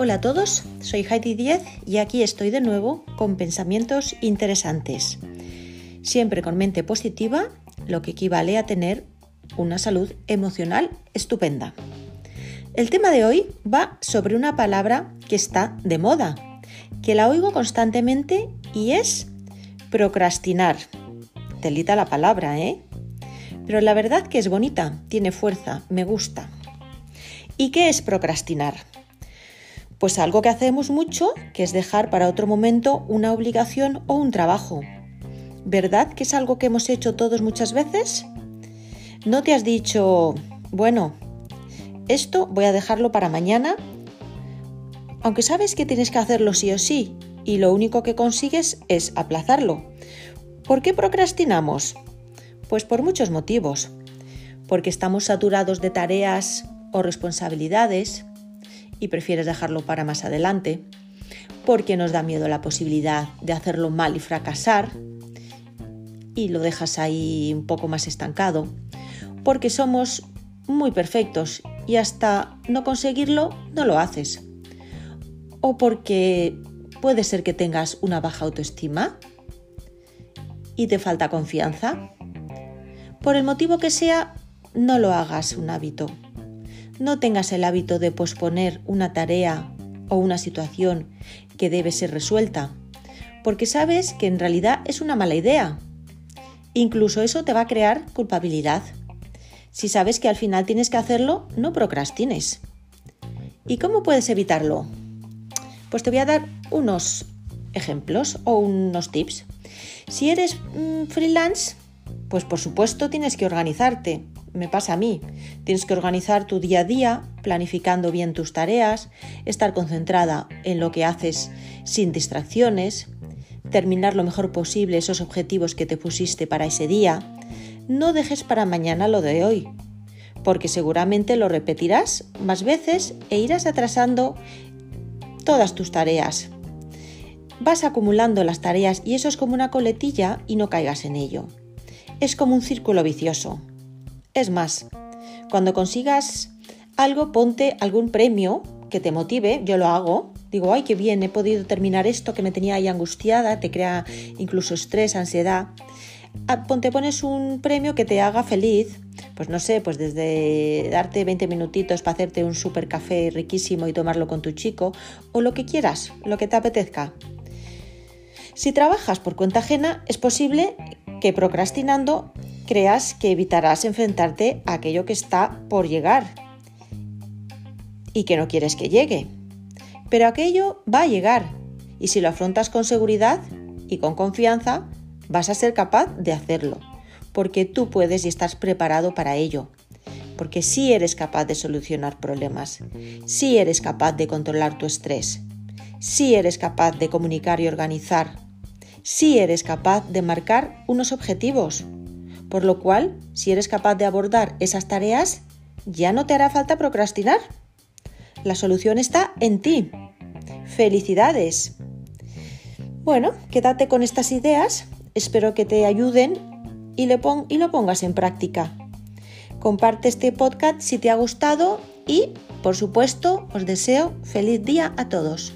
Hola a todos, soy Heidi Diez y aquí estoy de nuevo con pensamientos interesantes. Siempre con mente positiva, lo que equivale a tener una salud emocional estupenda. El tema de hoy va sobre una palabra que está de moda, que la oigo constantemente y es procrastinar. Telita la palabra, ¿eh? Pero la verdad que es bonita, tiene fuerza, me gusta. ¿Y qué es procrastinar? Pues algo que hacemos mucho, que es dejar para otro momento una obligación o un trabajo. ¿Verdad que es algo que hemos hecho todos muchas veces? ¿No te has dicho, bueno, esto voy a dejarlo para mañana? Aunque sabes que tienes que hacerlo sí o sí, y lo único que consigues es aplazarlo. ¿Por qué procrastinamos? Pues por muchos motivos. Porque estamos saturados de tareas o responsabilidades, y prefieres dejarlo para más adelante, porque nos da miedo la posibilidad de hacerlo mal y fracasar y lo dejas ahí un poco más estancado, porque somos muy perfectos y hasta no conseguirlo no lo haces, o porque puede ser que tengas una baja autoestima y te falta confianza. Por el motivo que sea, no lo hagas un hábito no tengas el hábito de posponer una tarea o una situación que debe ser resuelta, porque sabes que en realidad es una mala idea. Incluso eso te va a crear culpabilidad. Si sabes que al final tienes que hacerlo, no procrastines. ¿Y cómo puedes evitarlo? Pues te voy a dar unos ejemplos o unos tips. Si eres mm, freelance, pues por supuesto tienes que organizarte me pasa a mí. Tienes que organizar tu día a día, planificando bien tus tareas, estar concentrada en lo que haces sin distracciones, terminar lo mejor posible esos objetivos que te pusiste para ese día. No dejes para mañana lo de hoy, porque seguramente lo repetirás más veces e irás atrasando todas tus tareas. Vas acumulando las tareas y eso es como una coletilla y no caigas en ello. Es como un círculo vicioso. Es más, cuando consigas algo, ponte algún premio que te motive, yo lo hago, digo, ay, qué bien, he podido terminar esto que me tenía ahí angustiada, te crea incluso estrés, ansiedad. Ah, ponte, pones un premio que te haga feliz, pues no sé, pues desde darte 20 minutitos para hacerte un super café riquísimo y tomarlo con tu chico, o lo que quieras, lo que te apetezca. Si trabajas por cuenta ajena, es posible que procrastinando creas que evitarás enfrentarte a aquello que está por llegar y que no quieres que llegue. Pero aquello va a llegar y si lo afrontas con seguridad y con confianza, vas a ser capaz de hacerlo, porque tú puedes y estás preparado para ello, porque sí eres capaz de solucionar problemas, sí eres capaz de controlar tu estrés, sí eres capaz de comunicar y organizar, sí eres capaz de marcar unos objetivos por lo cual, si eres capaz de abordar esas tareas, ya no te hará falta procrastinar. La solución está en ti. Felicidades. Bueno, quédate con estas ideas, espero que te ayuden y, y lo pongas en práctica. Comparte este podcast si te ha gustado y, por supuesto, os deseo feliz día a todos.